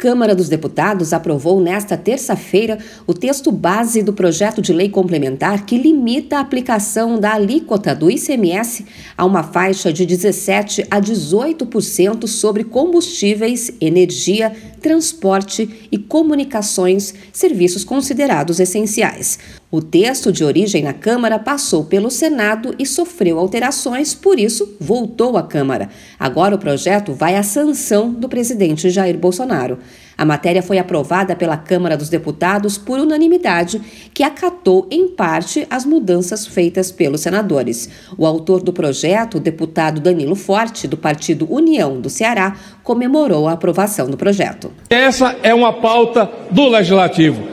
Câmara dos Deputados aprovou nesta terça-feira o texto base do projeto de lei complementar que limita a aplicação da alíquota do ICMS a uma faixa de 17 a 18% sobre combustíveis, energia, transporte e comunicações, serviços considerados essenciais. O texto de origem na Câmara passou pelo Senado e sofreu alterações, por isso voltou à Câmara. Agora o projeto vai à sanção do presidente Jair Bolsonaro. A matéria foi aprovada pela Câmara dos Deputados por unanimidade, que acatou em parte as mudanças feitas pelos senadores. O autor do projeto, o deputado Danilo Forte, do Partido União do Ceará, comemorou a aprovação do projeto. Essa é uma pauta do Legislativo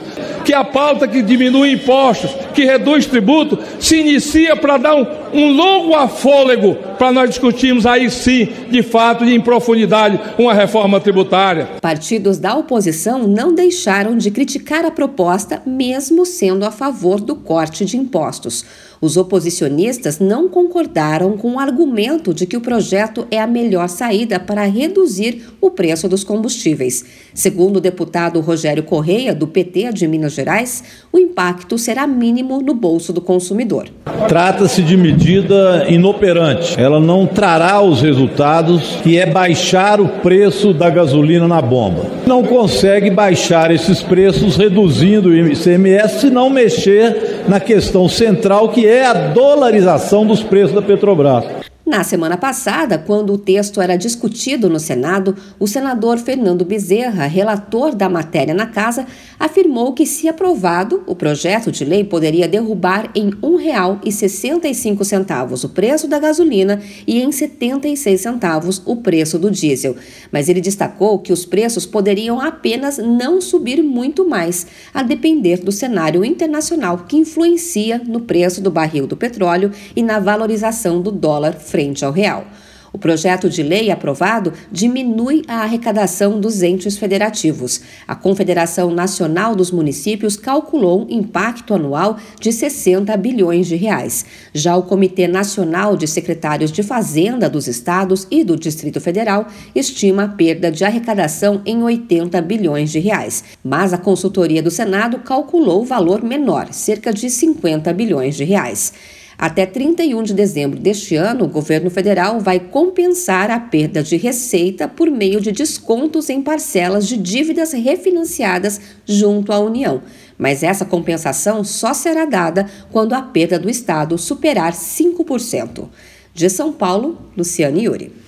que a pauta que diminui impostos, que reduz tributo, se inicia para dar um, um longo afôlego para nós discutirmos aí sim, de fato e em profundidade, uma reforma tributária. Partidos da oposição não deixaram de criticar a proposta, mesmo sendo a favor do corte de impostos. Os oposicionistas não concordaram com o argumento de que o projeto é a melhor saída para reduzir o preço dos combustíveis. Segundo o deputado Rogério Correia, do PT de Minas Gerais, o impacto será mínimo no bolso do consumidor. Trata-se de medida inoperante. Ela não trará os resultados que é baixar o preço da gasolina na bomba. Não consegue baixar esses preços reduzindo o ICMS se não mexer na questão central que é a dolarização dos preços da Petrobras. Na semana passada, quando o texto era discutido no Senado, o senador Fernando Bezerra, relator da matéria na casa, afirmou que, se aprovado, o projeto de lei poderia derrubar em R$ 1,65 o preço da gasolina e em 76 centavos o preço do diesel. Mas ele destacou que os preços poderiam apenas não subir muito mais, a depender do cenário internacional que influencia no preço do barril do petróleo e na valorização do dólar frente ao real. O projeto de lei aprovado diminui a arrecadação dos entes federativos. A Confederação Nacional dos Municípios calculou um impacto anual de 60 bilhões de reais. Já o Comitê Nacional de Secretários de Fazenda dos Estados e do Distrito Federal estima a perda de arrecadação em 80 bilhões de reais. Mas a consultoria do Senado calculou valor menor, cerca de 50 bilhões de reais. Até 31 de dezembro deste ano, o governo federal vai compensar a perda de receita por meio de descontos em parcelas de dívidas refinanciadas junto à União. Mas essa compensação só será dada quando a perda do Estado superar 5%. De São Paulo, Luciane Yuri.